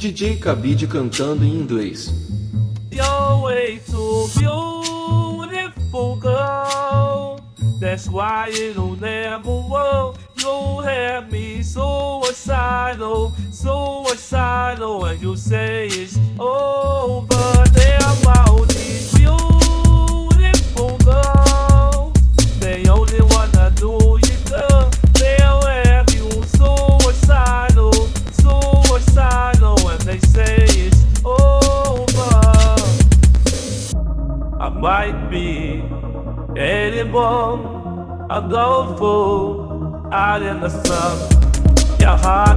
DJ Cabide cantando em inglês. You're way too beautiful, girl. That's why it'll never work. You have me suicidal, suicidal, and you say it's over. Might be anyone. I go full out in the sun. Your heartbeat,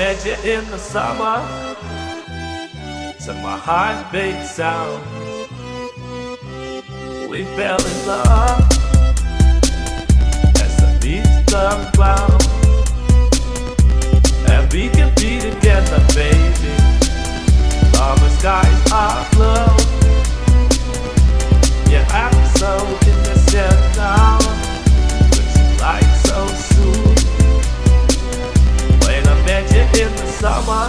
met you in the summer, set my heart beat sound. We fell in love. As the beach the ground, zaman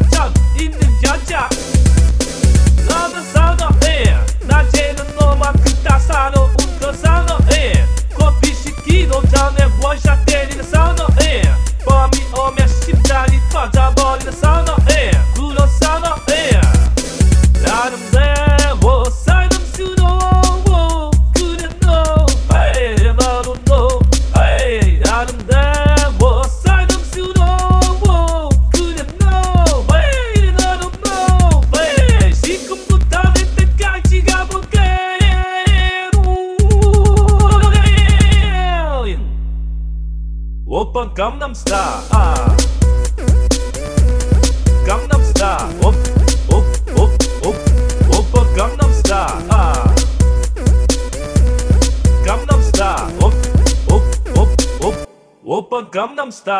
ಒಬ್ಬ ಗಮ್ನಂ ಸ್ಟಾ ಗಮ್ನಂ ಸ್ಟಾ ಒಬ್ಬ ಗಮ್ನಂ ಸ್ಟಾ ಗಮ್ನಂ ಸ್ಟಾ ಒಬ್ಬ ಗಮ್ನಂ ಸ್ಟಾ